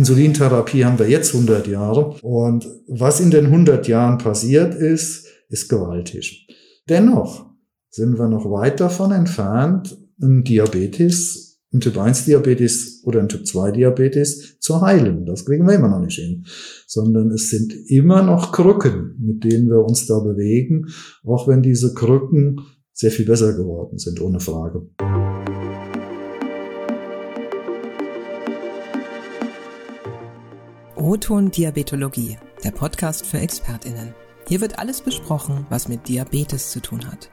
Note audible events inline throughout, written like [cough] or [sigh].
Insulintherapie haben wir jetzt 100 Jahre. Und was in den 100 Jahren passiert ist, ist gewaltig. Dennoch sind wir noch weit davon entfernt, einen Diabetes, einen Typ 1 Diabetes oder einen Typ 2 Diabetes zu heilen. Das kriegen wir immer noch nicht hin. Sondern es sind immer noch Krücken, mit denen wir uns da bewegen, auch wenn diese Krücken sehr viel besser geworden sind, ohne Frage. O-Ton Diabetologie, der Podcast für ExpertInnen. Hier wird alles besprochen, was mit Diabetes zu tun hat.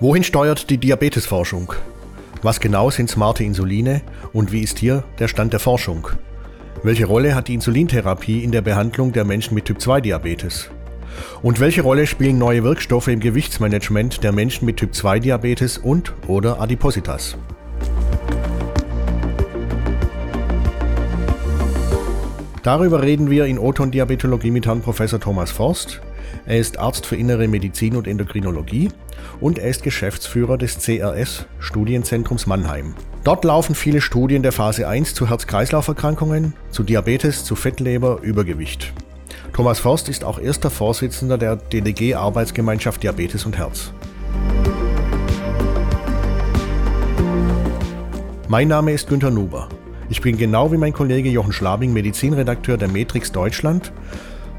Wohin steuert die Diabetesforschung? Was genau sind smarte Insuline und wie ist hier der Stand der Forschung? Welche Rolle hat die Insulintherapie in der Behandlung der Menschen mit Typ-2-Diabetes? Und welche Rolle spielen neue Wirkstoffe im Gewichtsmanagement der Menschen mit Typ-2-Diabetes und oder Adipositas? Darüber reden wir in Oton Diabetologie mit Herrn Professor Thomas Forst. Er ist Arzt für Innere Medizin und Endokrinologie und er ist Geschäftsführer des CRS Studienzentrums Mannheim. Dort laufen viele Studien der Phase 1 zu Herz-Kreislauf-Erkrankungen, zu Diabetes, zu Fettleber, Übergewicht. Thomas Forst ist auch erster Vorsitzender der DDG Arbeitsgemeinschaft Diabetes und Herz. Mein Name ist Günter Nuber. Ich bin genau wie mein Kollege Jochen Schlabing Medizinredakteur der Matrix Deutschland.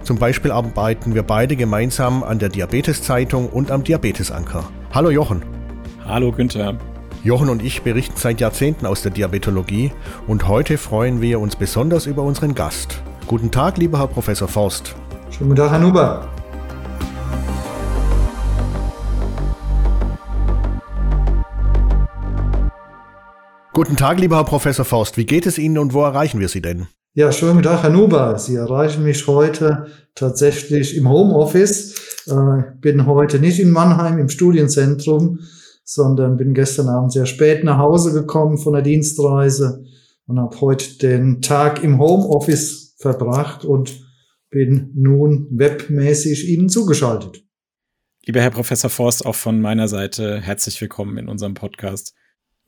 Zum Beispiel arbeiten wir beide gemeinsam an der Diabetes-Zeitung und am Diabetesanker. Hallo Jochen. Hallo Günther. Jochen und ich berichten seit Jahrzehnten aus der Diabetologie und heute freuen wir uns besonders über unseren Gast. Guten Tag, lieber Herr Professor Forst. Schönen guten Tag, Herr Nuber. Guten Tag, lieber Herr Professor Forst. Wie geht es Ihnen und wo erreichen wir Sie denn? Ja, schönen guten Tag, Herr Nuber. Sie erreichen mich heute tatsächlich im Homeoffice. Ich äh, bin heute nicht in Mannheim im Studienzentrum, sondern bin gestern Abend sehr spät nach Hause gekommen von der Dienstreise und habe heute den Tag im Homeoffice verbracht und bin nun webmäßig Ihnen zugeschaltet. Lieber Herr Professor Forst, auch von meiner Seite herzlich willkommen in unserem Podcast.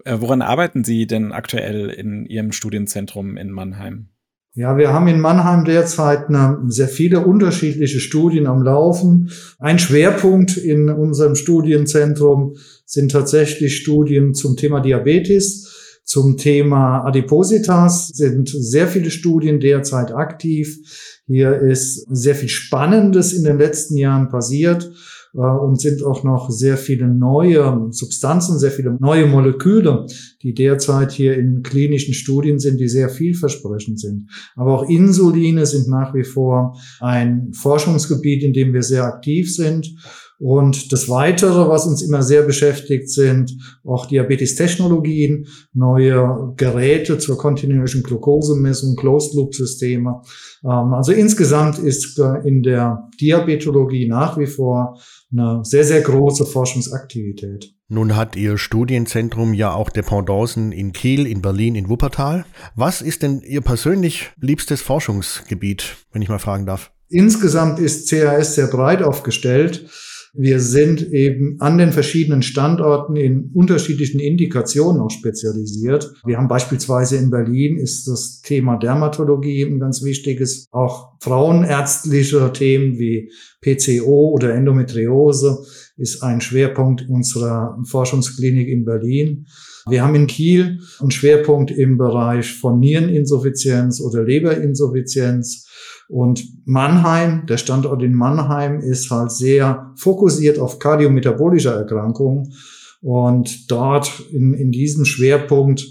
Äh, woran arbeiten Sie denn aktuell in Ihrem Studienzentrum in Mannheim? Ja, wir haben in Mannheim derzeit eine, sehr viele unterschiedliche Studien am Laufen. Ein Schwerpunkt in unserem Studienzentrum sind tatsächlich Studien zum Thema Diabetes. Zum Thema Adipositas sind sehr viele Studien derzeit aktiv. Hier ist sehr viel Spannendes in den letzten Jahren passiert äh, und sind auch noch sehr viele neue Substanzen, sehr viele neue Moleküle, die derzeit hier in klinischen Studien sind, die sehr vielversprechend sind. Aber auch Insuline sind nach wie vor ein Forschungsgebiet, in dem wir sehr aktiv sind. Und das Weitere, was uns immer sehr beschäftigt, sind auch Diabetes-Technologien, neue Geräte zur kontinuierlichen Glukosemessung, Closed-Loop-Systeme. Ähm, also insgesamt ist in der Diabetologie nach wie vor eine sehr, sehr große Forschungsaktivität. Nun hat Ihr Studienzentrum ja auch Dependancen in Kiel, in Berlin, in Wuppertal. Was ist denn Ihr persönlich liebstes Forschungsgebiet, wenn ich mal fragen darf? Insgesamt ist CAS sehr breit aufgestellt. Wir sind eben an den verschiedenen Standorten in unterschiedlichen Indikationen auch spezialisiert. Wir haben beispielsweise in Berlin ist das Thema Dermatologie ein ganz wichtiges, auch frauenärztliche Themen wie PCO oder Endometriose ist ein Schwerpunkt unserer Forschungsklinik in Berlin. Wir haben in Kiel einen Schwerpunkt im Bereich von Niereninsuffizienz oder Leberinsuffizienz. Und Mannheim, der Standort in Mannheim ist halt sehr fokussiert auf kardiometabolische Erkrankungen. Und dort in, in diesem Schwerpunkt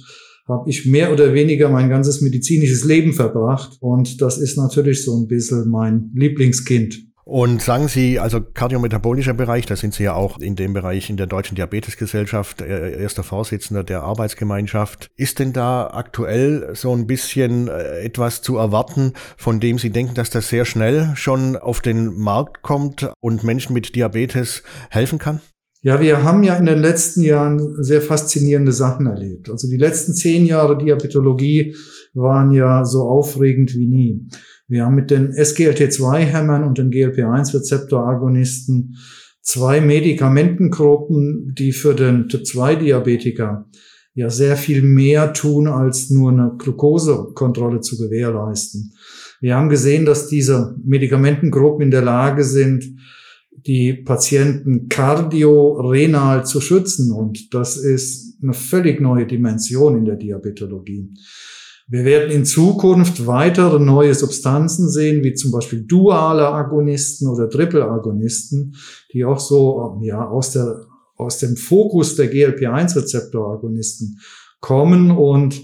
habe ich mehr oder weniger mein ganzes medizinisches Leben verbracht. Und das ist natürlich so ein bisschen mein Lieblingskind. Und sagen Sie, also kardiometabolischer Bereich, da sind Sie ja auch in dem Bereich in der Deutschen Diabetesgesellschaft äh, erster Vorsitzender der Arbeitsgemeinschaft. Ist denn da aktuell so ein bisschen äh, etwas zu erwarten, von dem Sie denken, dass das sehr schnell schon auf den Markt kommt und Menschen mit Diabetes helfen kann? Ja, wir haben ja in den letzten Jahren sehr faszinierende Sachen erlebt. Also die letzten zehn Jahre Diabetologie waren ja so aufregend wie nie. Wir haben mit den SGLT2-Hämmern und den GLP-1-Rezeptoragonisten zwei Medikamentengruppen, die für den Typ-2-Diabetiker ja sehr viel mehr tun, als nur eine Glukosekontrolle zu gewährleisten. Wir haben gesehen, dass diese Medikamentengruppen in der Lage sind, die Patienten kardiorenal zu schützen. Und das ist eine völlig neue Dimension in der Diabetologie. Wir werden in Zukunft weitere neue Substanzen sehen, wie zum Beispiel duale Agonisten oder Triple-Agonisten, die auch so ja, aus, der, aus dem Fokus der GLP-1-Rezeptor-Agonisten kommen und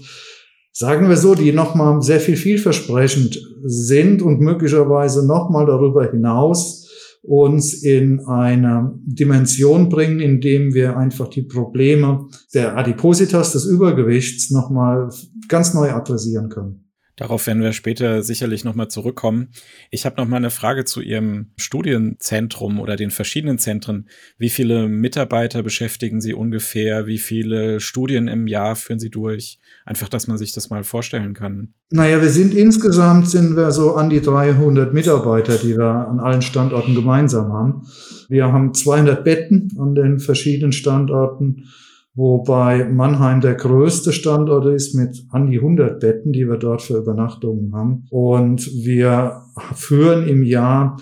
sagen wir so, die nochmal sehr viel vielversprechend sind und möglicherweise nochmal darüber hinaus uns in eine Dimension bringen, in dem wir einfach die Probleme der Adipositas, des Übergewichts, nochmal ganz neu adressieren können. Darauf werden wir später sicherlich nochmal zurückkommen. Ich habe noch mal eine Frage zu Ihrem Studienzentrum oder den verschiedenen Zentren. Wie viele Mitarbeiter beschäftigen Sie ungefähr? Wie viele Studien im Jahr führen Sie durch? Einfach, dass man sich das mal vorstellen kann. Naja, wir sind insgesamt sind wir so an die 300 Mitarbeiter, die wir an allen Standorten gemeinsam haben. Wir haben 200 Betten an den verschiedenen Standorten wobei Mannheim der größte Standort ist mit an die 100 Betten, die wir dort für Übernachtungen haben. Und wir führen im Jahr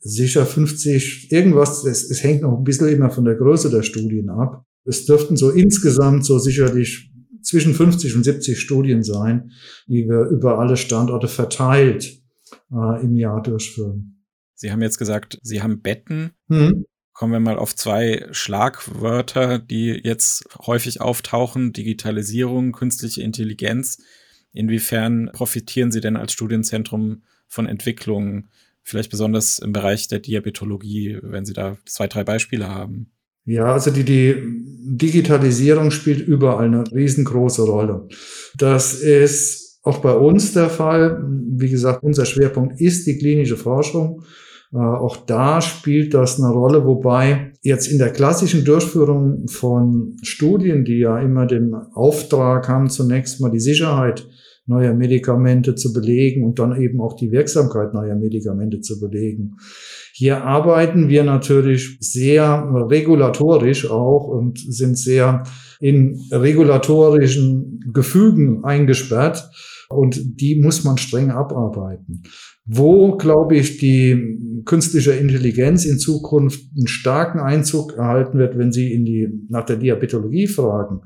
sicher 50, irgendwas, es, es hängt noch ein bisschen immer von der Größe der Studien ab. Es dürften so insgesamt so sicherlich zwischen 50 und 70 Studien sein, die wir über alle Standorte verteilt äh, im Jahr durchführen. Sie haben jetzt gesagt, Sie haben Betten. Hm kommen wir mal auf zwei Schlagwörter, die jetzt häufig auftauchen. Digitalisierung, künstliche Intelligenz. Inwiefern profitieren Sie denn als Studienzentrum von Entwicklungen, vielleicht besonders im Bereich der Diabetologie, wenn Sie da zwei, drei Beispiele haben? Ja, also die, die Digitalisierung spielt überall eine riesengroße Rolle. Das ist auch bei uns der Fall. Wie gesagt, unser Schwerpunkt ist die klinische Forschung. Äh, auch da spielt das eine Rolle, wobei jetzt in der klassischen Durchführung von Studien, die ja immer den Auftrag haben, zunächst mal die Sicherheit neuer Medikamente zu belegen und dann eben auch die Wirksamkeit neuer Medikamente zu belegen. Hier arbeiten wir natürlich sehr regulatorisch auch und sind sehr in regulatorischen Gefügen eingesperrt und die muss man streng abarbeiten. Wo, glaube ich, die künstliche Intelligenz in Zukunft einen starken Einzug erhalten wird, wenn Sie in die, nach der Diabetologie fragen.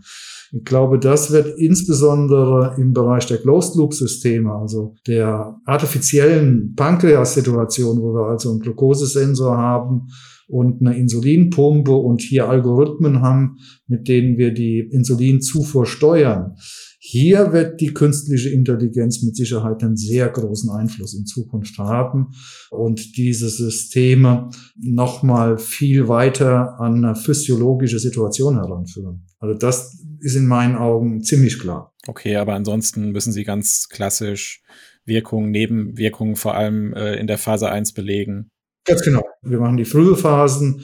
Ich glaube, das wird insbesondere im Bereich der Closed-Loop-Systeme, also der artifiziellen Pankreas-Situation, wo wir also einen Glukosesensor haben und eine Insulinpumpe und hier Algorithmen haben, mit denen wir die Insulinzufuhr steuern. Hier wird die künstliche Intelligenz mit Sicherheit einen sehr großen Einfluss in Zukunft haben und diese Systeme nochmal viel weiter an eine physiologische Situation heranführen. Also das ist in meinen Augen ziemlich klar. Okay, aber ansonsten müssen Sie ganz klassisch Wirkungen, Nebenwirkungen vor allem äh, in der Phase 1 belegen. Ganz genau. Wir machen die frühe Phasen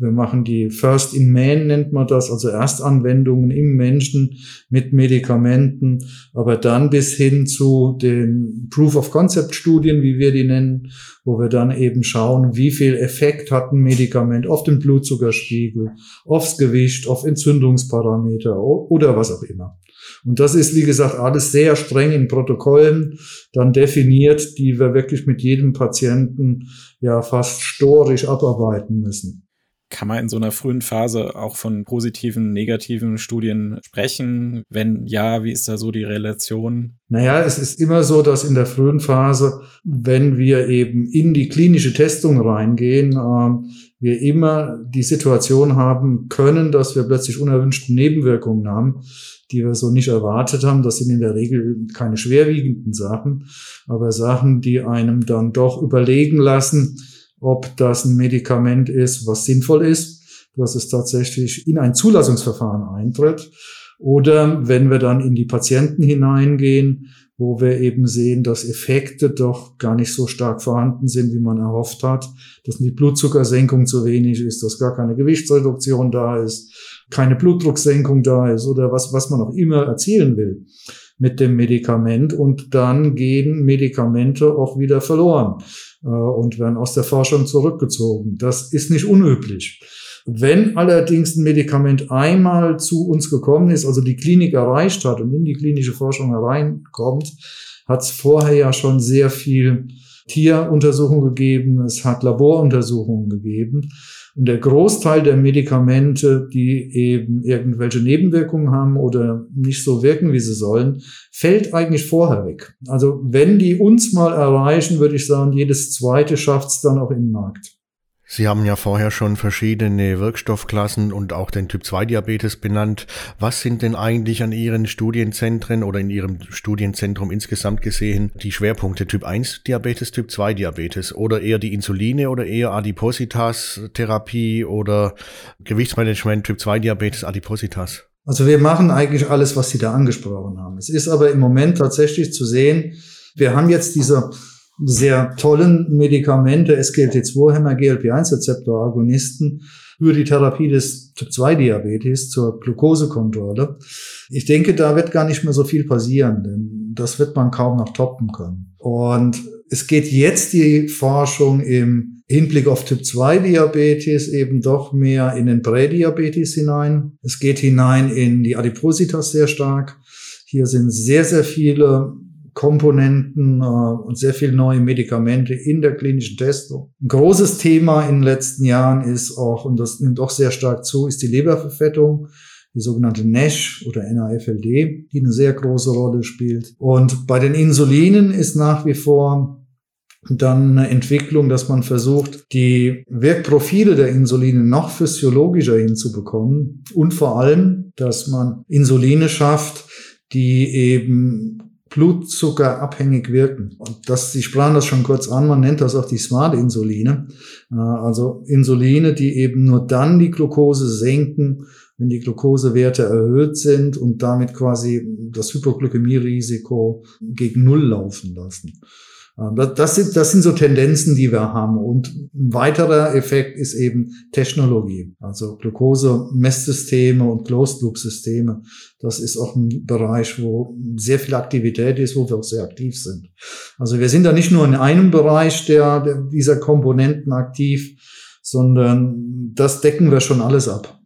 wir machen die First in Man nennt man das, also Erstanwendungen im Menschen mit Medikamenten, aber dann bis hin zu den Proof of Concept Studien, wie wir die nennen, wo wir dann eben schauen, wie viel Effekt hat ein Medikament auf den Blutzuckerspiegel, aufs Gewicht, auf Entzündungsparameter oder was auch immer. Und das ist, wie gesagt, alles sehr streng in Protokollen dann definiert, die wir wirklich mit jedem Patienten ja fast storisch abarbeiten müssen. Kann man in so einer frühen Phase auch von positiven, negativen Studien sprechen? Wenn ja, wie ist da so die Relation? Naja, es ist immer so, dass in der frühen Phase, wenn wir eben in die klinische Testung reingehen, äh, wir immer die Situation haben können, dass wir plötzlich unerwünschte Nebenwirkungen haben, die wir so nicht erwartet haben. Das sind in der Regel keine schwerwiegenden Sachen, aber Sachen, die einem dann doch überlegen lassen, ob das ein Medikament ist, was sinnvoll ist, dass es tatsächlich in ein Zulassungsverfahren eintritt. Oder wenn wir dann in die Patienten hineingehen, wo wir eben sehen, dass Effekte doch gar nicht so stark vorhanden sind, wie man erhofft hat, dass die Blutzuckersenkung zu wenig ist, dass gar keine Gewichtsreduktion da ist, keine Blutdrucksenkung da ist oder was, was man auch immer erzielen will mit dem Medikament und dann gehen Medikamente auch wieder verloren. Äh, und werden aus der Forschung zurückgezogen. Das ist nicht unüblich. Wenn allerdings ein Medikament einmal zu uns gekommen ist, also die Klinik erreicht hat und in die klinische Forschung hereinkommt, hat es vorher ja schon sehr viel Tieruntersuchungen gegeben, es hat Laboruntersuchungen gegeben. Und der Großteil der Medikamente, die eben irgendwelche Nebenwirkungen haben oder nicht so wirken, wie sie sollen, fällt eigentlich vorher weg. Also wenn die uns mal erreichen, würde ich sagen, jedes zweite schafft es dann auch den Markt. Sie haben ja vorher schon verschiedene Wirkstoffklassen und auch den Typ-2-Diabetes benannt. Was sind denn eigentlich an Ihren Studienzentren oder in Ihrem Studienzentrum insgesamt gesehen die Schwerpunkte Typ-1-Diabetes, Typ-2-Diabetes oder eher die Insuline oder eher Adipositas-Therapie oder Gewichtsmanagement Typ-2-Diabetes, Adipositas? Also wir machen eigentlich alles, was Sie da angesprochen haben. Es ist aber im Moment tatsächlich zu sehen, wir haben jetzt diese sehr tollen Medikamente, SGLT2-Hämmer, GLP-1-Rezeptor-Agonisten für die Therapie des Typ-2-Diabetes zur Glukosekontrolle. Ich denke, da wird gar nicht mehr so viel passieren, denn das wird man kaum noch toppen können. Und es geht jetzt die Forschung im Hinblick auf Typ-2-Diabetes eben doch mehr in den Prädiabetes hinein. Es geht hinein in die Adipositas sehr stark. Hier sind sehr, sehr viele Komponenten äh, und sehr viele neue Medikamente in der klinischen Testung. Ein großes Thema in den letzten Jahren ist auch, und das nimmt auch sehr stark zu, ist die Leberverfettung, die sogenannte NASH oder NAFLD, die eine sehr große Rolle spielt. Und bei den Insulinen ist nach wie vor dann eine Entwicklung, dass man versucht, die Wirkprofile der Insuline noch physiologischer hinzubekommen und vor allem, dass man Insuline schafft, die eben Blutzucker abhängig wirken. Und das, Sie sprachen das schon kurz an, man nennt das auch die Smart-Insuline. Äh, also Insuline, die eben nur dann die Glucose senken, wenn die Glukosewerte erhöht sind und damit quasi das Hypoglykämie-Risiko gegen Null laufen lassen. Ähm, das sind, das sind so Tendenzen, die wir haben. Und ein weiterer Effekt ist eben Technologie. Also Glucose-Messsysteme und Closed-Loop-Systeme. Das ist auch ein Bereich, wo sehr viel Aktivität ist, wo wir auch sehr aktiv sind. Also wir sind da nicht nur in einem Bereich der, der dieser Komponenten aktiv, sondern das decken wir schon alles ab.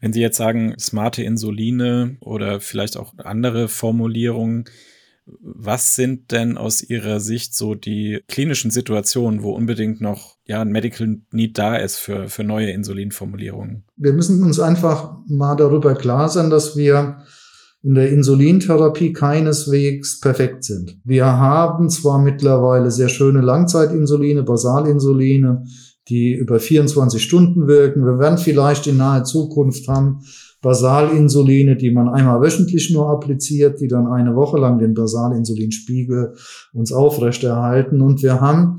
Wenn Sie jetzt sagen, smarte Insuline oder vielleicht auch andere Formulierungen, was sind denn aus Ihrer Sicht so die klinischen Situationen, wo unbedingt noch ja, ein Medical Need da ist für, für neue Insulinformulierungen? Wir müssen uns einfach mal darüber klar sein, dass wir in der Insulintherapie keineswegs perfekt sind. Wir haben zwar mittlerweile sehr schöne Langzeitinsuline, Basalinsuline, die über 24 Stunden wirken. Wir werden vielleicht in naher Zukunft haben Basalinsuline, die man einmal wöchentlich nur appliziert, die dann eine Woche lang den Basalinsulinspiegel uns aufrechterhalten. Und wir haben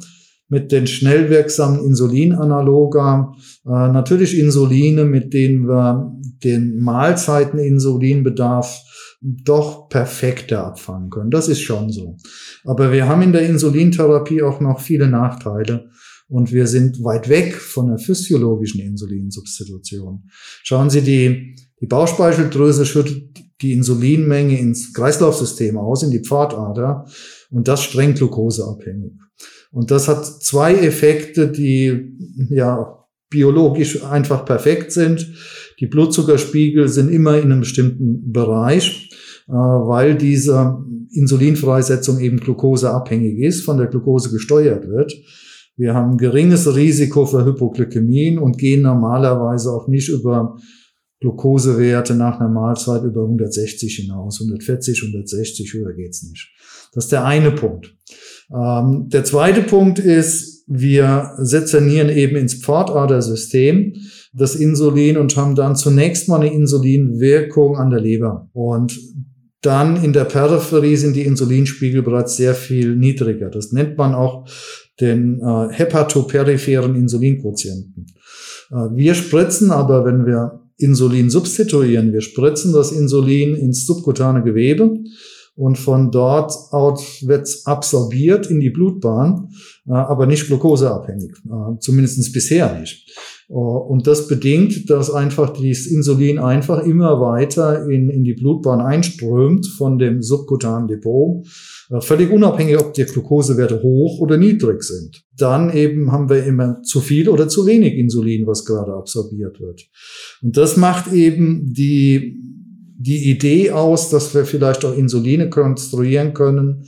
mit den schnell wirksamen Insulinanaloga äh, natürlich Insuline, mit denen wir den Mahlzeiteninsulinbedarf doch perfekter abfangen können. Das ist schon so. Aber wir haben in der Insulintherapie auch noch viele Nachteile und wir sind weit weg von der physiologischen Insulinsubstitution. Schauen Sie, die, die Bauchspeicheldrüse schüttet die Insulinmenge ins Kreislaufsystem aus, in die Pfadader und das streng glukoseabhängig. Und das hat zwei Effekte, die ja biologisch einfach perfekt sind. Die Blutzuckerspiegel sind immer in einem bestimmten Bereich, äh, weil diese Insulinfreisetzung eben glukoseabhängig ist, von der Glucose gesteuert wird. Wir haben geringes Risiko für Hypoglykämien und gehen normalerweise auch nicht über Glukosewerte nach einer Mahlzeit über 160 hinaus. 140, 160, höher geht's nicht. Das ist der eine Punkt. Ähm, der zweite Punkt ist, wir sezernieren eben ins Pfortadersystem das Insulin und haben dann zunächst mal eine Insulinwirkung an der Leber. Und dann in der Peripherie sind die Insulinspiegel bereits sehr viel niedriger. Das nennt man auch den äh, hepatoperipheren Insulinquotienten. Äh, wir spritzen aber, wenn wir Insulin substituieren, wir spritzen das Insulin ins subkutane Gewebe und von dort aus wird es absorbiert in die Blutbahn, äh, aber nicht glukoseabhängig, äh, zumindest bisher nicht. Und das bedingt, dass einfach dieses Insulin einfach immer weiter in, in die Blutbahn einströmt von dem subkutanen Depot, äh, völlig unabhängig, ob die Glukosewerte hoch oder niedrig sind. Dann eben haben wir immer zu viel oder zu wenig Insulin, was gerade absorbiert wird. Und das macht eben die, die Idee aus, dass wir vielleicht auch Insuline konstruieren können,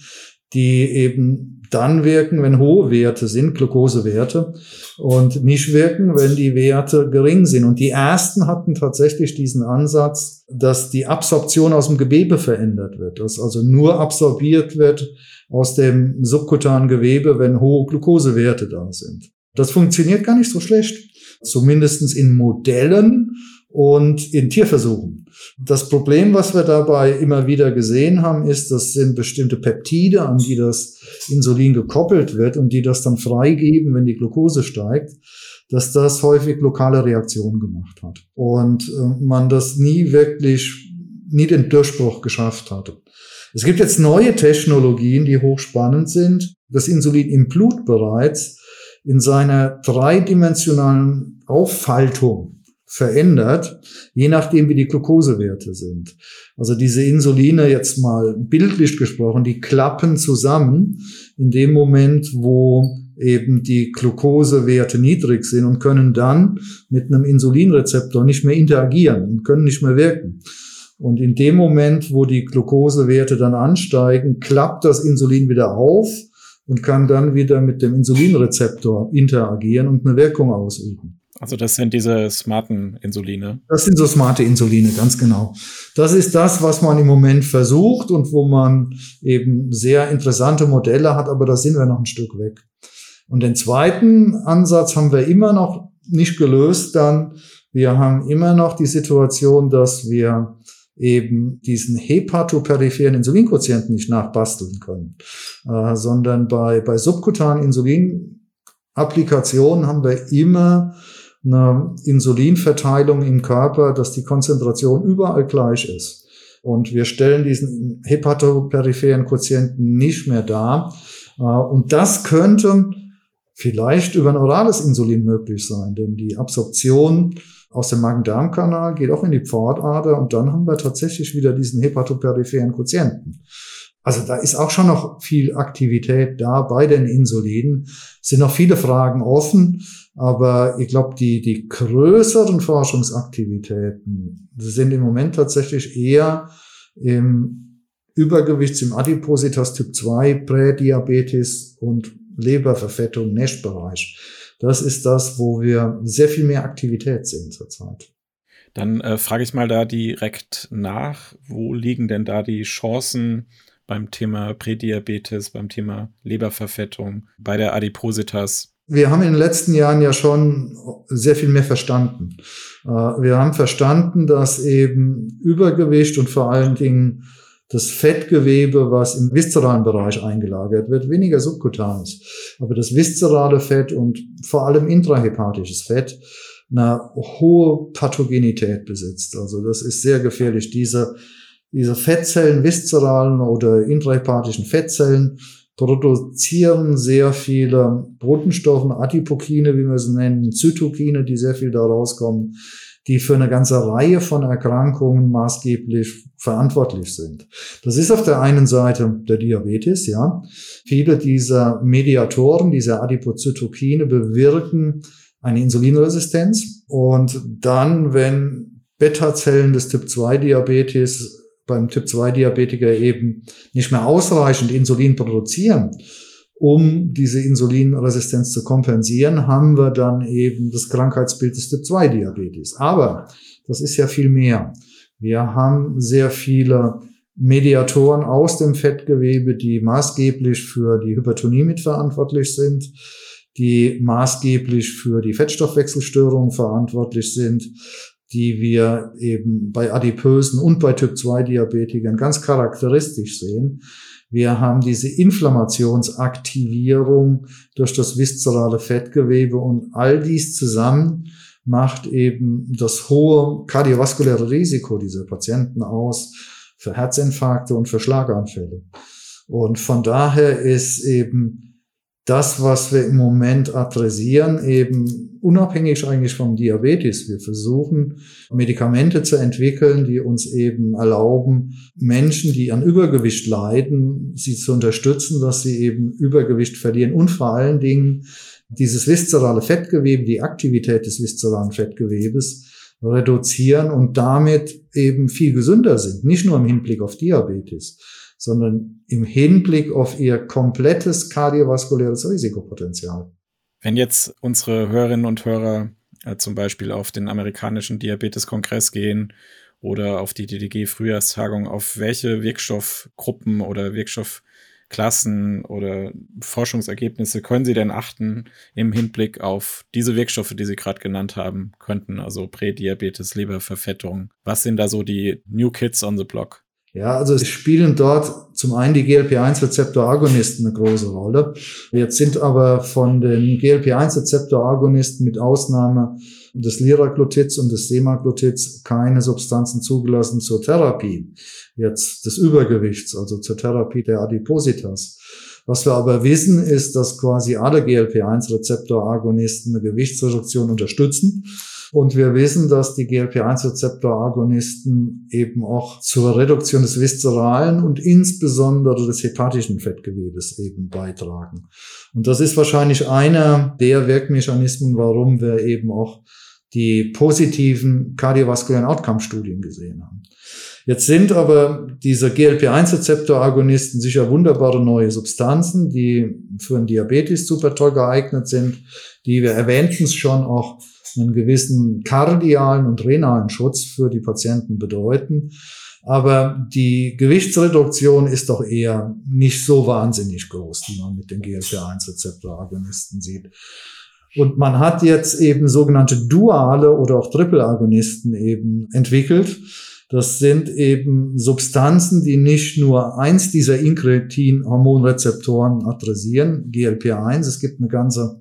die eben dann wirken, wenn hohe Werte sind, Glukosewerte, und nicht wirken, wenn die Werte gering sind. Und die ersten hatten tatsächlich diesen Ansatz, dass die Absorption aus dem Gewebe verändert wird, dass also nur absorbiert wird aus dem subkutanen Gewebe, wenn hohe Glukosewerte da sind. Das funktioniert gar nicht so schlecht. Zumindestens in Modellen und in Tierversuchen. Das Problem, was wir dabei immer wieder gesehen haben, ist, das sind bestimmte Peptide, an die das Insulin gekoppelt wird und die das dann freigeben, wenn die Glucose steigt, dass das häufig lokale Reaktionen gemacht hat und äh, man das nie wirklich, nie den Durchbruch geschafft hatte. Es gibt jetzt neue Technologien, die hochspannend sind. Das Insulin im Blut bereits in seiner dreidimensionalen Auffaltung verändert, je nachdem, wie die Glukosewerte sind. Also diese Insuline jetzt mal bildlich gesprochen, die klappen zusammen in dem Moment, wo eben die Glukosewerte niedrig sind und können dann mit einem Insulinrezeptor nicht mehr interagieren und können nicht mehr wirken. Und in dem Moment, wo die Glukosewerte dann ansteigen, klappt das Insulin wieder auf und kann dann wieder mit dem Insulinrezeptor interagieren und eine Wirkung ausüben. Also das sind diese smarten Insuline. Das sind so smarte Insuline, ganz genau. Das ist das, was man im Moment versucht und wo man eben sehr interessante Modelle hat, aber da sind wir noch ein Stück weg. Und den zweiten Ansatz haben wir immer noch nicht gelöst dann. Wir haben immer noch die Situation, dass wir eben diesen hepatoperipheren Insulinquotienten nicht nachbasteln können, äh, sondern bei, bei subkutanen Insulinapplikationen haben wir immer eine Insulinverteilung im Körper, dass die Konzentration überall gleich ist. Und wir stellen diesen hepatoperipheren Quotienten nicht mehr dar. Äh, und das könnte vielleicht über ein orales Insulin möglich sein, denn die Absorption aus dem Magen-Darm-Kanal geht auch in die Pfortader und dann haben wir tatsächlich wieder diesen hepatoperipheren Quotienten. Also da ist auch schon noch viel Aktivität da bei den Insulinen. Es sind noch viele Fragen offen, aber ich glaube, die, die größeren Forschungsaktivitäten sind im Moment tatsächlich eher im Übergewichts-, im Adipositas Typ 2, Prädiabetes und Leberverfettung, NASH-Bereich. Das ist das, wo wir sehr viel mehr Aktivität sehen zurzeit. Dann äh, frage ich mal da direkt nach, wo liegen denn da die Chancen beim Thema Prädiabetes, beim Thema Leberverfettung, bei der Adipositas? Wir haben in den letzten Jahren ja schon sehr viel mehr verstanden. Äh, wir haben verstanden, dass eben Übergewicht und vor allen Dingen das Fettgewebe, was im viszeralen Bereich eingelagert wird, weniger subkutan ist. Aber das viszerale Fett und vor allem intrahepatisches Fett eine hohe Pathogenität besitzt. Also das ist sehr gefährlich. Diese diese Fettzellen, viszeralen oder intrahepatischen Fettzellen, produzieren sehr viele Botenstoffe, Adipokine, wie wir sie nennen, Zytokine, die sehr viel da rauskommen, die für eine ganze Reihe von Erkrankungen maßgeblich verantwortlich sind. Das ist auf der einen Seite der Diabetes, ja. Viele dieser Mediatoren, dieser Adipozytokine bewirken eine Insulinresistenz und dann, wenn Beta-Zellen des Typ-2-Diabetes beim Typ-2-Diabetiker eben nicht mehr ausreichend Insulin produzieren, um diese Insulinresistenz zu kompensieren, haben wir dann eben das Krankheitsbild des Typ-2-Diabetes. Aber das ist ja viel mehr. Wir haben sehr viele Mediatoren aus dem Fettgewebe, die maßgeblich für die Hypertonie mitverantwortlich sind, die maßgeblich für die Fettstoffwechselstörungen verantwortlich sind, die wir eben bei Adipösen und bei Typ-2-Diabetikern ganz charakteristisch sehen. Wir haben diese Inflammationsaktivierung durch das viszerale Fettgewebe und all dies zusammen macht eben das hohe kardiovaskuläre Risiko dieser Patienten aus für Herzinfarkte und für Schlaganfälle. Und von daher ist eben das, was wir im Moment adressieren, eben unabhängig eigentlich vom Diabetes. Wir versuchen, Medikamente zu entwickeln, die uns eben erlauben, Menschen, die an Übergewicht leiden, sie zu unterstützen, dass sie eben Übergewicht verlieren und vor allen Dingen dieses viszerale Fettgewebe, die Aktivität des viszeralen Fettgewebes reduzieren und damit eben viel gesünder sind. Nicht nur im Hinblick auf Diabetes, sondern im Hinblick auf ihr komplettes kardiovaskuläres Risikopotenzial. Wenn jetzt unsere Hörerinnen und Hörer äh, zum Beispiel auf den amerikanischen Diabeteskongress gehen oder auf die DDG-Frühjahrstagung, auf welche Wirkstoffgruppen oder Wirkstoffklassen oder Forschungsergebnisse können Sie denn achten im Hinblick auf diese Wirkstoffe, die Sie gerade genannt haben könnten, also Prädiabetes, Leberverfettung? Was sind da so die New Kids on the Block? Ja, also es spielen dort zum einen die GLP-1-Rezeptor-Agonisten eine große Rolle. Jetzt sind aber von den GLP-1-Rezeptor-Agonisten mit Ausnahme des Liraglutids und des Semaglutids keine Substanzen zugelassen zur Therapie jetzt des Übergewichts, also zur Therapie der Adipositas. Was wir aber wissen, ist, dass quasi alle GLP-1-Rezeptor-Agonisten eine Gewichtsreduktion unterstützen. Und wir wissen, dass die GLP-1-Rezeptor-Agonisten eben auch zur Reduktion des viszeralen und insbesondere des hepatischen Fettgewebes eben beitragen. Und das ist wahrscheinlich einer der Wirkmechanismen, warum wir eben auch die positiven kardiovaskulären Outcome-Studien gesehen haben. Jetzt sind aber diese GLP-1-Rezeptor-Agonisten sicher wunderbare neue Substanzen, die für den Diabetes super toll geeignet sind, die wir erwähnten schon auch einen gewissen kardialen und renalen Schutz für die Patienten bedeuten. Aber die Gewichtsreduktion ist doch eher nicht so wahnsinnig groß, die man mit den GLP-1-Rezeptor-Agonisten sieht. Und man hat jetzt eben sogenannte duale oder auch Triple-Agonisten eben entwickelt. Das sind eben Substanzen, die nicht nur eins dieser Inkretin-Hormonrezeptoren adressieren, GLP-1. Es gibt eine ganze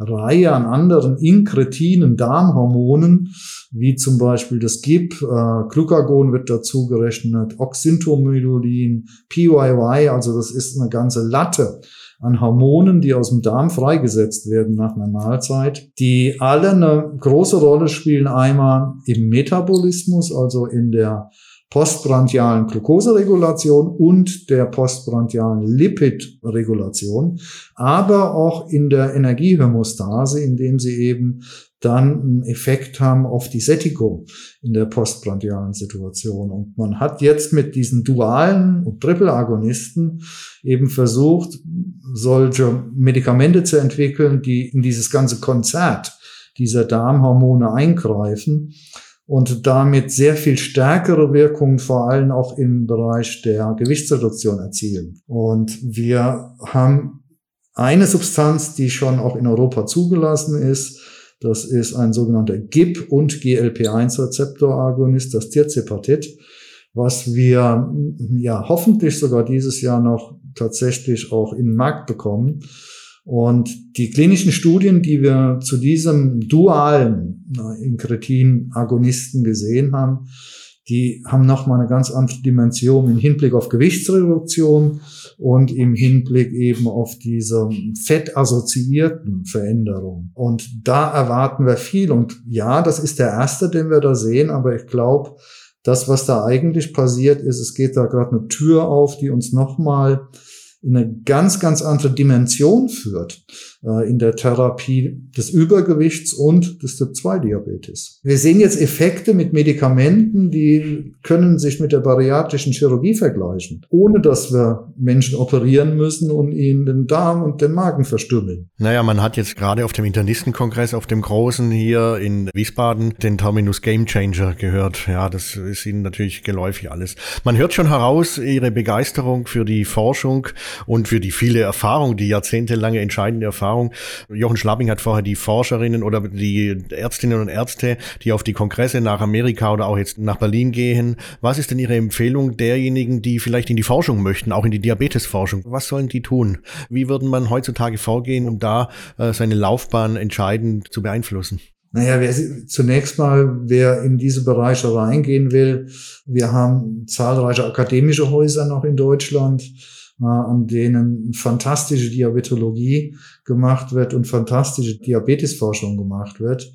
Reihe an anderen inkretinen Darmhormonen, wie zum Beispiel das GIP, äh, Glucagon wird dazu gerechnet, Oxyntomodulin, PYY, also das ist eine ganze Latte an Hormonen, die aus dem Darm freigesetzt werden nach einer Mahlzeit, die alle eine große Rolle spielen, einmal im Metabolismus, also in der postbranchialen Glukoseregulation und der postbranchialen Lipidregulation, aber auch in der Energiehomostase, indem sie eben dann einen Effekt haben auf die Sättigung in der postbranchialen Situation. Und man hat jetzt mit diesen dualen und Triple-Agonisten eben versucht, solche Medikamente zu entwickeln, die in dieses ganze Konzert dieser Darmhormone eingreifen und damit sehr viel stärkere Wirkungen vor allem auch im Bereich der Gewichtsreduktion erzielen. Und wir haben eine Substanz, die schon auch in Europa zugelassen ist. Das ist ein sogenannter GIP und GLP-1-Rezeptor-Agonist, das Tirzepatit, was wir ja hoffentlich sogar dieses Jahr noch tatsächlich auch in den Markt bekommen. Und die klinischen Studien, die wir zu diesem dualen Inkretin-Agonisten gesehen haben, die haben nochmal eine ganz andere Dimension im Hinblick auf Gewichtsreduktion und im Hinblick eben auf diese fettassoziierten Veränderungen. Und da erwarten wir viel. Und ja, das ist der erste, den wir da sehen, aber ich glaube, das, was da eigentlich passiert ist, es geht da gerade eine Tür auf, die uns nochmal in eine ganz, ganz andere Dimension führt äh, in der Therapie des Übergewichts und des Typ-2-Diabetes. Wir sehen jetzt Effekte mit Medikamenten, die können sich mit der bariatrischen Chirurgie vergleichen, ohne dass wir Menschen operieren müssen und ihnen den Darm und den Magen verstümmeln. Naja, man hat jetzt gerade auf dem Internistenkongress, auf dem großen hier in Wiesbaden, den Terminus Game Changer gehört. Ja, das ist Ihnen natürlich geläufig alles. Man hört schon heraus Ihre Begeisterung für die Forschung und für die viele Erfahrung, die jahrzehntelange entscheidende Erfahrung. Jochen Schlapping hat vorher die Forscherinnen oder die Ärztinnen und Ärzte, die auf die Kongresse nach Amerika oder auch jetzt nach Berlin gehen. Was ist denn Ihre Empfehlung derjenigen, die vielleicht in die Forschung möchten, auch in die Diabetesforschung? Was sollen die tun? Wie würden man heutzutage vorgehen, um da äh, seine Laufbahn entscheidend zu beeinflussen? Naja, wer, zunächst mal, wer in diese Bereiche reingehen will, wir haben zahlreiche akademische Häuser noch in Deutschland an denen fantastische Diabetologie gemacht wird und fantastische Diabetesforschung gemacht wird.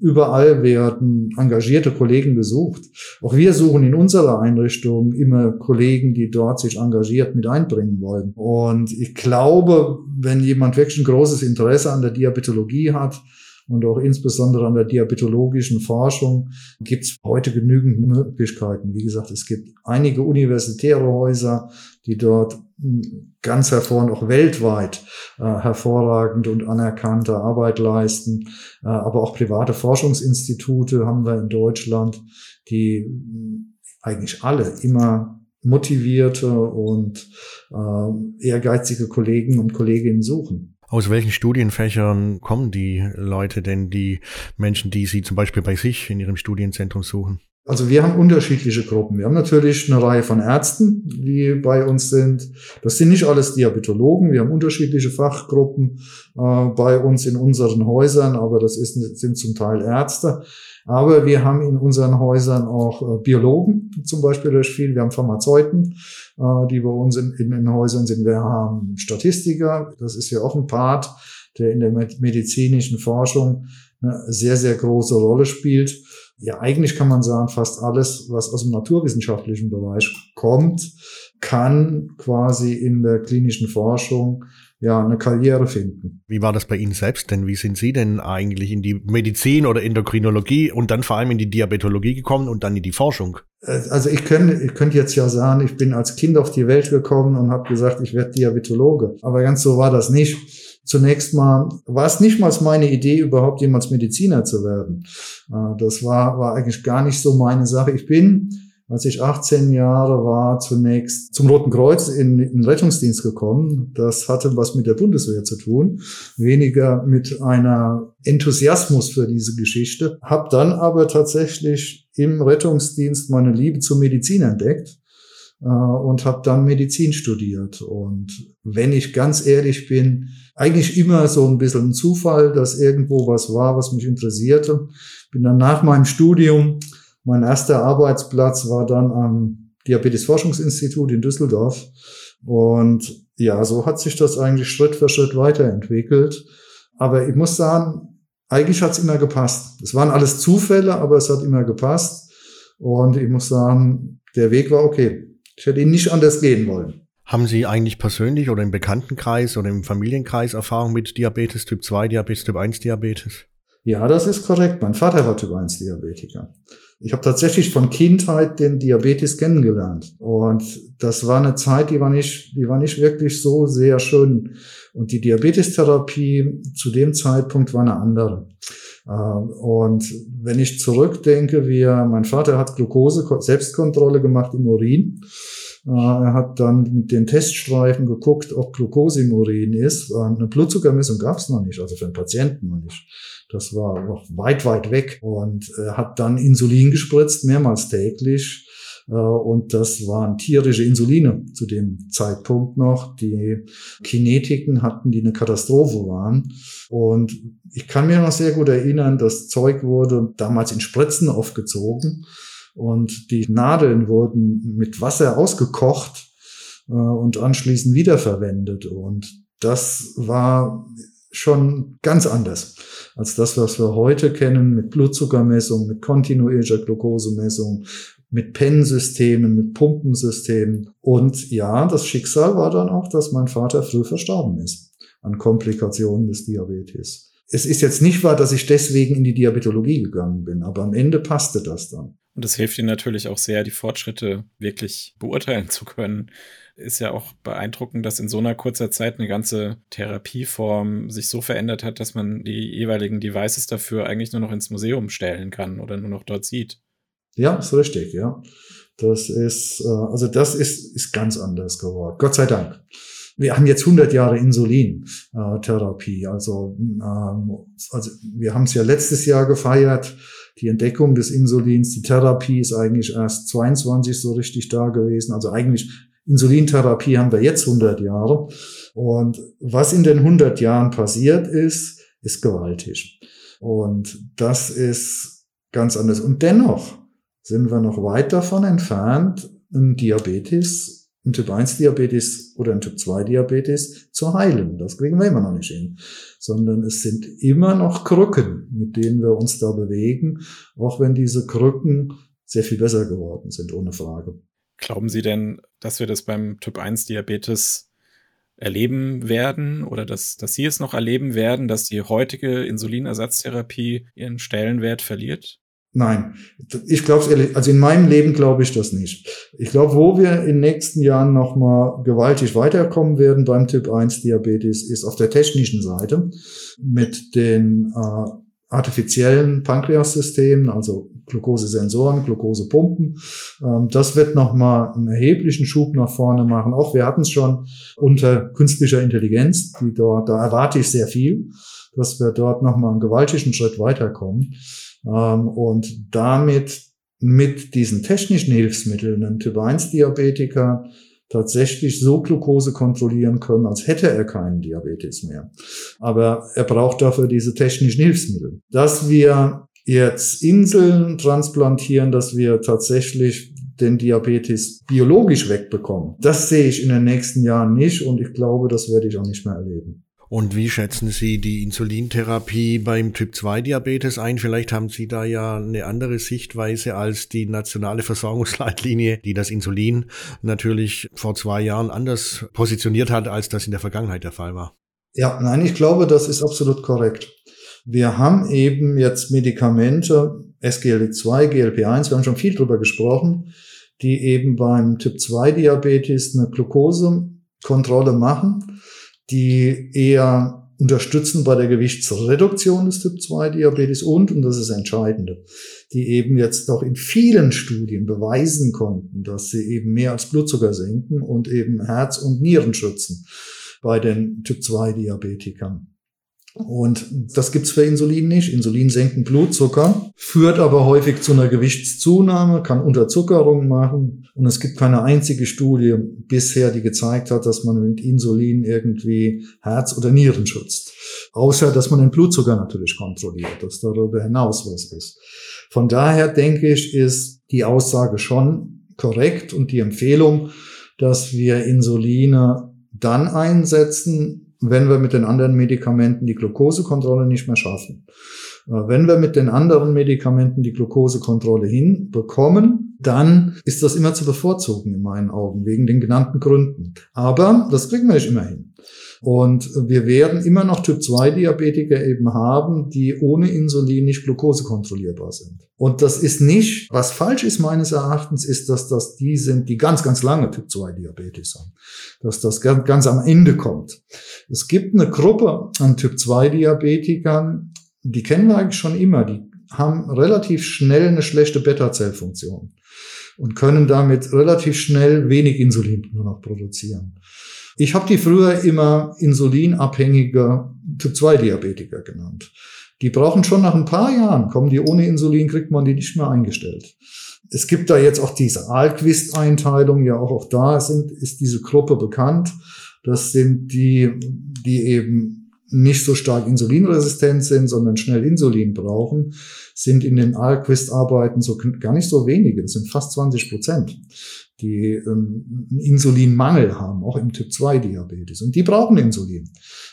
Überall werden engagierte Kollegen gesucht. Auch wir suchen in unserer Einrichtung immer Kollegen, die dort sich engagiert mit einbringen wollen. Und ich glaube, wenn jemand wirklich ein großes Interesse an der Diabetologie hat, und auch insbesondere an der diabetologischen Forschung gibt es heute genügend Möglichkeiten. Wie gesagt, es gibt einige universitäre Häuser, die dort hm, ganz hervor auch weltweit äh, hervorragende und anerkannte Arbeit leisten. Äh, aber auch private Forschungsinstitute haben wir in Deutschland, die hm, eigentlich alle immer motivierte und äh, ehrgeizige Kollegen und Kolleginnen suchen. Aus welchen Studienfächern kommen die Leute denn, die Menschen, die Sie zum Beispiel bei sich in Ihrem Studienzentrum suchen? Also wir haben unterschiedliche Gruppen. Wir haben natürlich eine Reihe von Ärzten, die bei uns sind. Das sind nicht alles Diabetologen. Wir haben unterschiedliche Fachgruppen äh, bei uns in unseren Häusern, aber das ist, sind zum Teil Ärzte. Aber wir haben in unseren Häusern auch äh, Biologen zum Beispiel recht viel. Wir haben Pharmazeuten, äh, die bei uns in, in den Häusern sind. Wir haben Statistiker. Das ist ja auch ein Part, der in der medizinischen Forschung eine sehr, sehr große Rolle spielt. Ja, eigentlich kann man sagen, fast alles, was aus dem naturwissenschaftlichen Bereich kommt, kann quasi in der klinischen Forschung ja, eine Karriere finden. Wie war das bei Ihnen selbst denn? Wie sind Sie denn eigentlich in die Medizin oder Endokrinologie und dann vor allem in die Diabetologie gekommen und dann in die Forschung? Äh, also ich könnte, ich könnte jetzt ja sagen, ich bin als Kind auf die Welt gekommen und habe gesagt, ich werde Diabetologe. Aber ganz so war das nicht. Zunächst mal war es nicht mal meine Idee, überhaupt jemals Mediziner zu werden. Äh, das war, war eigentlich gar nicht so meine Sache. Ich bin als ich 18 Jahre war, zunächst zum Roten Kreuz in, den Rettungsdienst gekommen. Das hatte was mit der Bundeswehr zu tun, weniger mit einer Enthusiasmus für diese Geschichte. Hab dann aber tatsächlich im Rettungsdienst meine Liebe zur Medizin entdeckt äh, und habe dann Medizin studiert. Und wenn ich ganz ehrlich bin, eigentlich immer so ein bisschen ein Zufall, dass irgendwo was war, was mich interessierte. Bin dann nach meinem Studium mein erster Arbeitsplatz war dann am Diabetesforschungsinstitut in Düsseldorf. Und ja, so hat sich das eigentlich Schritt für Schritt weiterentwickelt. Aber ich muss sagen, eigentlich hat es immer gepasst. Es waren alles Zufälle, aber es hat immer gepasst. Und ich muss sagen, der Weg war okay. Ich hätte ihn nicht anders gehen wollen. Haben Sie eigentlich persönlich oder im Bekanntenkreis oder im Familienkreis Erfahrung mit Diabetes Typ 2, Diabetes Typ 1 Diabetes? Ja, das ist korrekt. Mein Vater war Typ 1 Diabetiker. Ich habe tatsächlich von Kindheit den Diabetes kennengelernt. Und das war eine Zeit, die war nicht, die war nicht wirklich so sehr schön. Und die Diabetestherapie zu dem Zeitpunkt war eine andere. Äh, und wenn ich zurückdenke, wie mein Vater hat Glucose Selbstkontrolle gemacht im Urin. Äh, er hat dann mit den Teststreifen geguckt, ob Glucose im Urin ist. Äh, eine Blutzuckermessung gab es noch nicht, also für den Patienten noch nicht. Das war noch weit, weit weg und äh, hat dann Insulin gespritzt, mehrmals täglich. Äh, und das waren tierische Insuline zu dem Zeitpunkt noch. Die Kinetiken hatten, die eine Katastrophe waren. Und ich kann mir noch sehr gut erinnern, das Zeug wurde damals in Spritzen aufgezogen und die Nadeln wurden mit Wasser ausgekocht äh, und anschließend wiederverwendet. Und das war schon ganz anders als das, was wir heute kennen mit Blutzuckermessung, mit kontinuierlicher Glukosemessung, mit Pen-Systemen, mit Pumpensystemen. Und ja, das Schicksal war dann auch, dass mein Vater früh verstorben ist an Komplikationen des Diabetes. Es ist jetzt nicht wahr, dass ich deswegen in die Diabetologie gegangen bin, aber am Ende passte das dann. Und es hilft Ihnen natürlich auch sehr, die Fortschritte wirklich beurteilen zu können ist ja auch beeindruckend, dass in so einer kurzer Zeit eine ganze Therapieform sich so verändert hat, dass man die jeweiligen Devices dafür eigentlich nur noch ins Museum stellen kann oder nur noch dort sieht. Ja, ist richtig, ja. Das ist, äh, also das ist, ist ganz anders geworden. Gott sei Dank. Wir haben jetzt 100 Jahre Insulintherapie. Also, ähm, also wir haben es ja letztes Jahr gefeiert, die Entdeckung des Insulins. Die Therapie ist eigentlich erst 22 so richtig da gewesen. Also eigentlich Insulintherapie haben wir jetzt 100 Jahre. Und was in den 100 Jahren passiert ist, ist gewaltig. Und das ist ganz anders. Und dennoch sind wir noch weit davon entfernt, einen Diabetes einen Typ-1-Diabetes oder einen Typ-2-Diabetes zu heilen. Das kriegen wir immer noch nicht hin. Sondern es sind immer noch Krücken, mit denen wir uns da bewegen, auch wenn diese Krücken sehr viel besser geworden sind, ohne Frage. Glauben Sie denn, dass wir das beim Typ-1-Diabetes erleben werden oder dass, dass Sie es noch erleben werden, dass die heutige Insulinersatztherapie ihren Stellenwert verliert? Nein, ich glaube es ehrlich, also in meinem Leben glaube ich das nicht. Ich glaube, wo wir in den nächsten Jahren nochmal gewaltig weiterkommen werden beim Typ 1 Diabetes, ist auf der technischen Seite mit den äh, artifiziellen Pankreassystemen, also Glukosesensoren, Glukosepumpen. Ähm, das wird nochmal einen erheblichen Schub nach vorne machen. Auch wir hatten es schon unter künstlicher Intelligenz, die dort, da erwarte ich sehr viel, dass wir dort nochmal einen gewaltigen Schritt weiterkommen. Ähm, und damit mit diesen technischen Hilfsmitteln einen Typ-1-Diabetiker tatsächlich so Glucose kontrollieren können, als hätte er keinen Diabetes mehr. Aber er braucht dafür diese technischen Hilfsmittel. Dass wir jetzt Inseln transplantieren, dass wir tatsächlich den Diabetes biologisch wegbekommen, das sehe ich in den nächsten Jahren nicht und ich glaube, das werde ich auch nicht mehr erleben. Und wie schätzen Sie die Insulintherapie beim Typ-2-Diabetes ein? Vielleicht haben Sie da ja eine andere Sichtweise als die nationale Versorgungsleitlinie, die das Insulin natürlich vor zwei Jahren anders positioniert hat, als das in der Vergangenheit der Fall war. Ja, nein, ich glaube, das ist absolut korrekt. Wir haben eben jetzt Medikamente, SGLT2, GLP1, wir haben schon viel drüber gesprochen, die eben beim Typ-2-Diabetes eine Glukosekontrolle machen die eher unterstützen bei der Gewichtsreduktion des Typ-2-Diabetes und, und das ist das Entscheidende, die eben jetzt doch in vielen Studien beweisen konnten, dass sie eben mehr als Blutzucker senken und eben Herz und Nieren schützen bei den Typ-2-Diabetikern. Und das gibt's für Insulin nicht. Insulin senkt Blutzucker, führt aber häufig zu einer Gewichtszunahme, kann Unterzuckerung machen. Und es gibt keine einzige Studie bisher, die gezeigt hat, dass man mit Insulin irgendwie Herz oder Nieren schützt. Außer, dass man den Blutzucker natürlich kontrolliert, dass darüber hinaus was ist. Von daher denke ich, ist die Aussage schon korrekt und die Empfehlung, dass wir Insuline dann einsetzen, wenn wir mit den anderen Medikamenten die Glukosekontrolle nicht mehr schaffen. Äh, wenn wir mit den anderen Medikamenten die Glukosekontrolle hinbekommen, dann ist das immer zu bevorzugen in meinen Augen, wegen den genannten Gründen. Aber das kriegen wir nicht immer hin. Und wir werden immer noch Typ-2-Diabetiker eben haben, die ohne Insulin nicht glukosekontrollierbar sind. Und das ist nicht, was falsch ist meines Erachtens, ist, dass das die sind, die ganz, ganz lange Typ-2-Diabetes haben. Dass das ganz, ganz am Ende kommt. Es gibt eine Gruppe an Typ-2-Diabetikern, die kennen wir eigentlich schon immer, die haben relativ schnell eine schlechte Beta-Zellfunktion und können damit relativ schnell wenig Insulin nur noch produzieren. Ich habe die früher immer insulinabhängige Typ-2-Diabetiker genannt. Die brauchen schon nach ein paar Jahren, kommen die ohne Insulin, kriegt man die nicht mehr eingestellt. Es gibt da jetzt auch diese Alquist-Einteilung, ja auch, auch da sind, ist diese Gruppe bekannt. Das sind die, die eben nicht so stark insulinresistent sind, sondern schnell Insulin brauchen, sind in den Alquist-Arbeiten so gar nicht so wenige. Das sind fast 20 Prozent, die ähm, Insulinmangel haben, auch im Typ-2-Diabetes. Und die brauchen Insulin.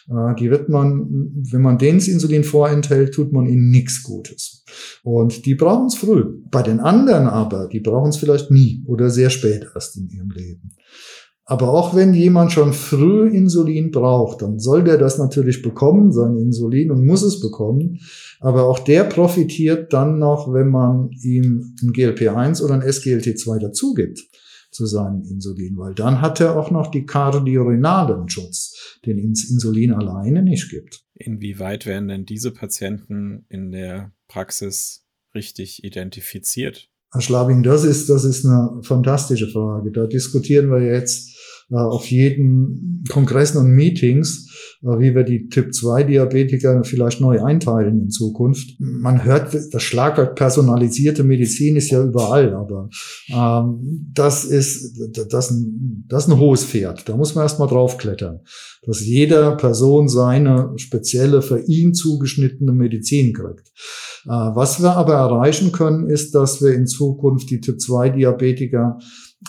Äh, die wird man, wenn man denen Insulin vorenthält, tut man ihnen nichts Gutes. Und die brauchen es früh. Bei den anderen aber, die brauchen es vielleicht nie oder sehr spät erst in ihrem Leben. Aber auch wenn jemand schon früh Insulin braucht, dann soll der das natürlich bekommen, sein Insulin, und muss es bekommen. Aber auch der profitiert dann noch, wenn man ihm ein GLP-1 oder ein SGLT2 dazu gibt zu seinem Insulin, weil dann hat er auch noch die kardiorenalen Schutz, den Insulin alleine nicht gibt. Inwieweit werden denn diese Patienten in der Praxis richtig identifiziert? Herr Schlabing, das ist, das ist eine fantastische Frage. Da diskutieren wir jetzt auf jeden Kongressen und Meetings, äh, wie wir die Typ-2-Diabetiker vielleicht neu einteilen in Zukunft. Man hört, das Schlagwort personalisierte Medizin ist ja überall, aber ähm, das ist das, das ist ein hohes Pferd. Da muss man erstmal draufklettern, dass jeder Person seine spezielle, für ihn zugeschnittene Medizin kriegt. Äh, was wir aber erreichen können, ist, dass wir in Zukunft die Typ-2-Diabetiker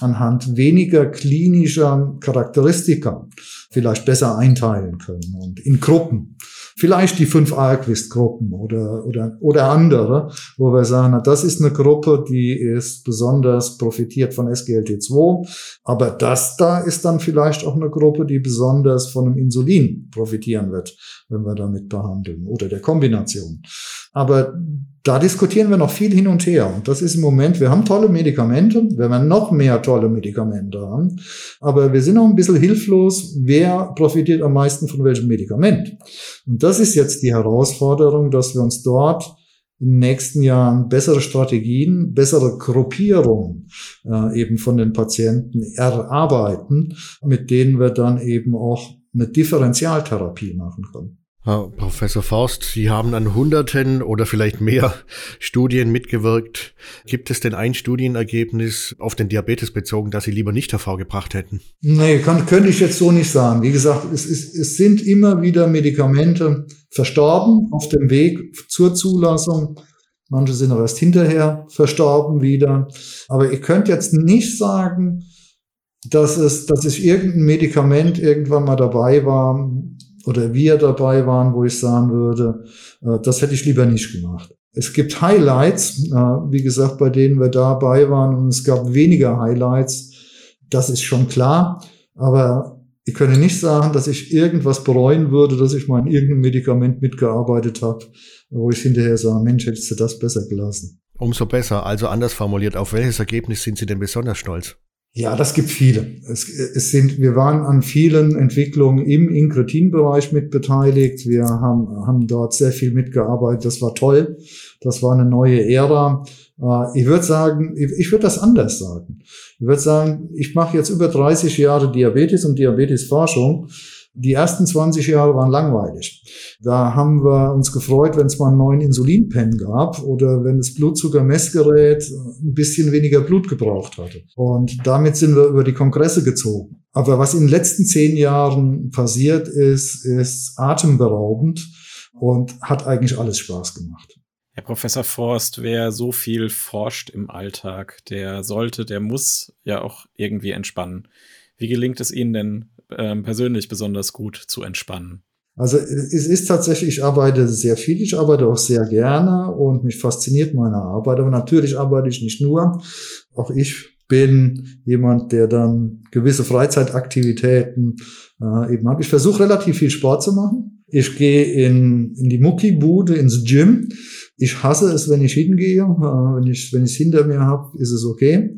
anhand weniger klinischer Charakteristika vielleicht besser einteilen können und in Gruppen. Vielleicht die fünf Alquist-Gruppen oder, oder, oder andere, wo wir sagen, das ist eine Gruppe, die ist besonders profitiert von SGLT2, aber das da ist dann vielleicht auch eine Gruppe, die besonders von einem Insulin profitieren wird, wenn wir damit behandeln oder der Kombination. Aber da diskutieren wir noch viel hin und her. Und das ist im Moment, wir haben tolle Medikamente, wir werden noch mehr tolle Medikamente haben, aber wir sind auch ein bisschen hilflos, wer profitiert am meisten von welchem Medikament. Und das ist jetzt die Herausforderung, dass wir uns dort in den nächsten Jahren bessere Strategien, bessere Gruppierungen äh, eben von den Patienten erarbeiten, mit denen wir dann eben auch eine Differentialtherapie machen können. Herr Professor Forst, Sie haben an Hunderten oder vielleicht mehr [laughs] Studien mitgewirkt. Gibt es denn ein Studienergebnis auf den Diabetes bezogen, das Sie lieber nicht hervorgebracht hätten? Nee, kann, könnte ich jetzt so nicht sagen. Wie gesagt, es, ist, es sind immer wieder Medikamente verstorben auf dem Weg zur Zulassung. Manche sind auch erst hinterher verstorben wieder. Aber ich könnte jetzt nicht sagen, dass es, dass es irgendein Medikament irgendwann mal dabei war, oder wir dabei waren, wo ich sagen würde, äh, das hätte ich lieber nicht gemacht. Es gibt Highlights, äh, wie gesagt, bei denen wir dabei waren und es gab weniger Highlights. Das ist schon klar. Aber ich könnte nicht sagen, dass ich irgendwas bereuen würde, dass ich mal in irgendeinem Medikament mitgearbeitet habe, wo ich hinterher sage, Mensch, hättest du das besser gelassen. Umso besser. Also anders formuliert, auf welches Ergebnis sind Sie denn besonders stolz? Ja, das gibt viele. Es, es sind, wir waren an vielen Entwicklungen im Inkretin-Bereich mit beteiligt. Wir haben, haben dort sehr viel mitgearbeitet. Das war toll. Das war eine neue Ära. Äh, ich würde sagen, ich würde das anders sagen. Ich würde sagen, ich mache jetzt über 30 Jahre Diabetes und Diabetesforschung. Die ersten 20 Jahre waren langweilig. Da haben wir uns gefreut, wenn es mal einen neuen Insulinpen gab oder wenn das Blutzuckermessgerät ein bisschen weniger Blut gebraucht hatte. Und damit sind wir über die Kongresse gezogen. Aber was in den letzten zehn Jahren passiert ist, ist atemberaubend und hat eigentlich alles Spaß gemacht. Herr Professor Forst, wer so viel forscht im Alltag, der sollte, der muss ja auch irgendwie entspannen. Wie gelingt es Ihnen denn ähm, persönlich besonders gut zu entspannen? Also es ist tatsächlich, ich arbeite sehr viel, ich arbeite auch sehr gerne und mich fasziniert meine Arbeit. Aber natürlich arbeite ich nicht nur. Auch ich bin jemand, der dann gewisse Freizeitaktivitäten äh, eben hat. Ich versuche relativ viel Sport zu machen. Ich gehe in, in die Muckibude, ins Gym. Ich hasse es, wenn ich hingehe. Äh, wenn ich wenn ich es hinter mir habe, ist es okay.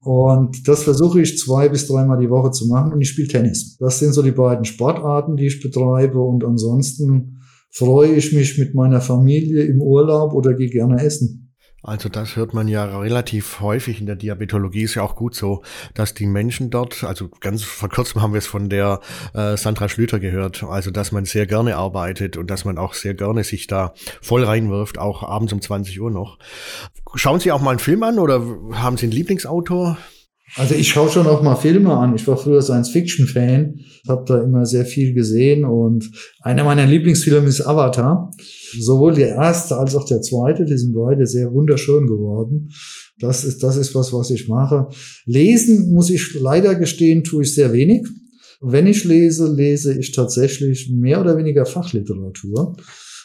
Und das versuche ich zwei bis dreimal die Woche zu machen und ich spiele Tennis. Das sind so die beiden Sportarten, die ich betreibe und ansonsten freue ich mich mit meiner Familie im Urlaub oder gehe gerne essen. Also das hört man ja relativ häufig in der Diabetologie, ist ja auch gut so, dass die Menschen dort, also ganz vor kurzem haben wir es von der äh, Sandra Schlüter gehört, also dass man sehr gerne arbeitet und dass man auch sehr gerne sich da voll reinwirft, auch abends um 20 Uhr noch. Schauen Sie auch mal einen Film an oder haben Sie einen Lieblingsautor? Also ich schaue schon auch mal Filme an. Ich war früher Science-Fiction-Fan, habe da immer sehr viel gesehen und einer meiner Lieblingsfilme ist Avatar. Sowohl der erste als auch der zweite, die sind beide sehr wunderschön geworden. Das ist, das ist was, was ich mache. Lesen, muss ich leider gestehen, tue ich sehr wenig. Wenn ich lese, lese ich tatsächlich mehr oder weniger Fachliteratur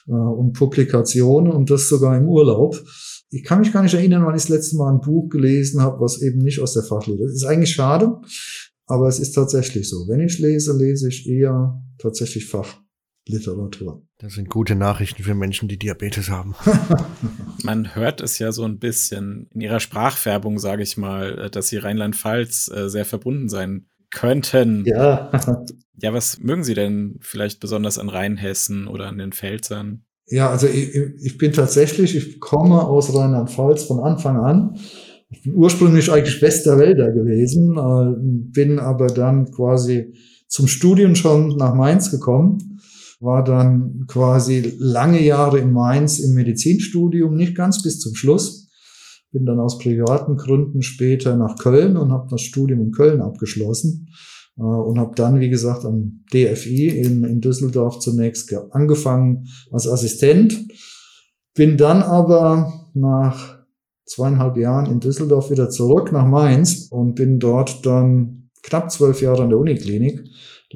äh, und Publikationen und das sogar im Urlaub ich kann mich gar nicht erinnern, wann ich das letzte Mal ein Buch gelesen habe, was eben nicht aus der Fachliteratur ist. Ist eigentlich schade, aber es ist tatsächlich so. Wenn ich lese, lese ich eher tatsächlich Fachliteratur. Das sind gute Nachrichten für Menschen, die Diabetes haben. [laughs] Man hört es ja so ein bisschen in ihrer Sprachfärbung, sage ich mal, dass sie Rheinland-Pfalz äh, sehr verbunden sein könnten. Ja. ja, was mögen Sie denn vielleicht besonders an Rheinhessen oder an den Pfälzern? Ja, also ich, ich bin tatsächlich, ich komme aus Rheinland-Pfalz von Anfang an. Ich bin ursprünglich eigentlich Westerwälder gewesen, äh, bin aber dann quasi zum Studium schon nach Mainz gekommen, war dann quasi lange Jahre in Mainz im Medizinstudium, nicht ganz bis zum Schluss. Bin dann aus privaten Gründen später nach Köln und habe das Studium in Köln abgeschlossen und habe dann, wie gesagt, am DFI in, in Düsseldorf zunächst angefangen als Assistent, bin dann aber nach zweieinhalb Jahren in Düsseldorf wieder zurück nach Mainz und bin dort dann knapp zwölf Jahre an der Uniklinik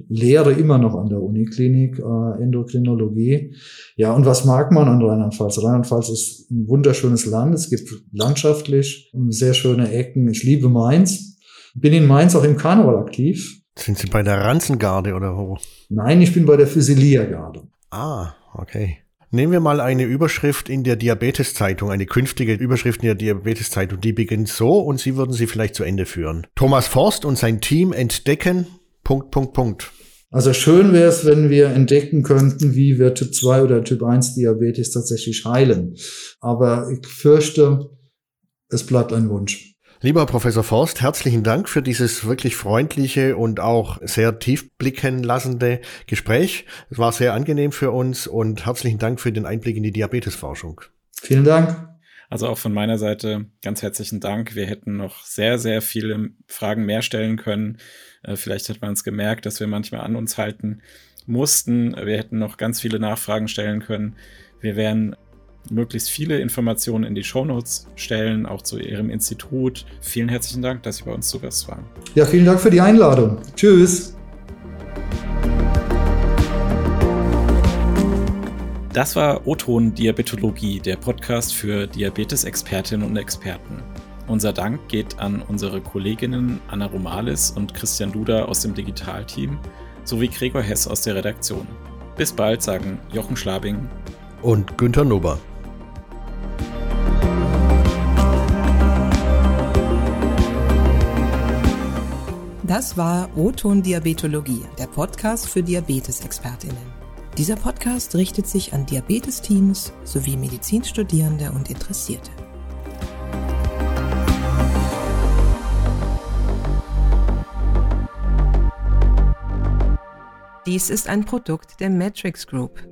lehre immer noch an der Uniklinik äh, Endokrinologie. Ja, und was mag man an Rheinland-Pfalz? Rheinland-Pfalz ist ein wunderschönes Land. Es gibt landschaftlich sehr schöne Ecken. Ich liebe Mainz. Bin in Mainz auch im Karneval aktiv. Sind Sie bei der Ranzengarde oder wo? Nein, ich bin bei der Physilia-Garde. Ah, okay. Nehmen wir mal eine Überschrift in der Diabeteszeitung, eine künftige Überschrift in der Diabeteszeitung, die beginnt so und Sie würden sie vielleicht zu Ende führen. Thomas Forst und sein Team entdecken Punkt, Punkt, Punkt. Also schön wäre es, wenn wir entdecken könnten, wie wir Typ 2 oder Typ 1 Diabetes tatsächlich heilen. Aber ich fürchte, es bleibt ein Wunsch. Lieber Professor Forst, herzlichen Dank für dieses wirklich freundliche und auch sehr tief blicken lassende Gespräch. Es war sehr angenehm für uns und herzlichen Dank für den Einblick in die Diabetesforschung. Vielen Dank. Also auch von meiner Seite ganz herzlichen Dank. Wir hätten noch sehr, sehr viele Fragen mehr stellen können. Äh, vielleicht hat man es gemerkt, dass wir manchmal an uns halten mussten. Wir hätten noch ganz viele Nachfragen stellen können. Wir werden möglichst viele Informationen in die Shownotes stellen, auch zu Ihrem Institut. Vielen herzlichen Dank, dass Sie bei uns zu Gast waren. Ja, vielen Dank für die Einladung. Tschüss. Das war O-Ton Diabetologie, der Podcast für Diabetes-Expertinnen und Experten. Unser Dank geht an unsere Kolleginnen Anna Romalis und Christian Duda aus dem Digitalteam sowie Gregor Hess aus der Redaktion. Bis bald, sagen Jochen Schlabing und Günter Nober. Das war O-Ton Diabetologie, der Podcast für Diabetes-Expertinnen. Dieser Podcast richtet sich an Diabetesteams sowie Medizinstudierende und Interessierte. Dies ist ein Produkt der Matrix Group.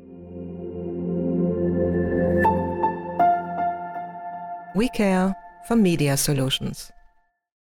We Care for Media Solutions.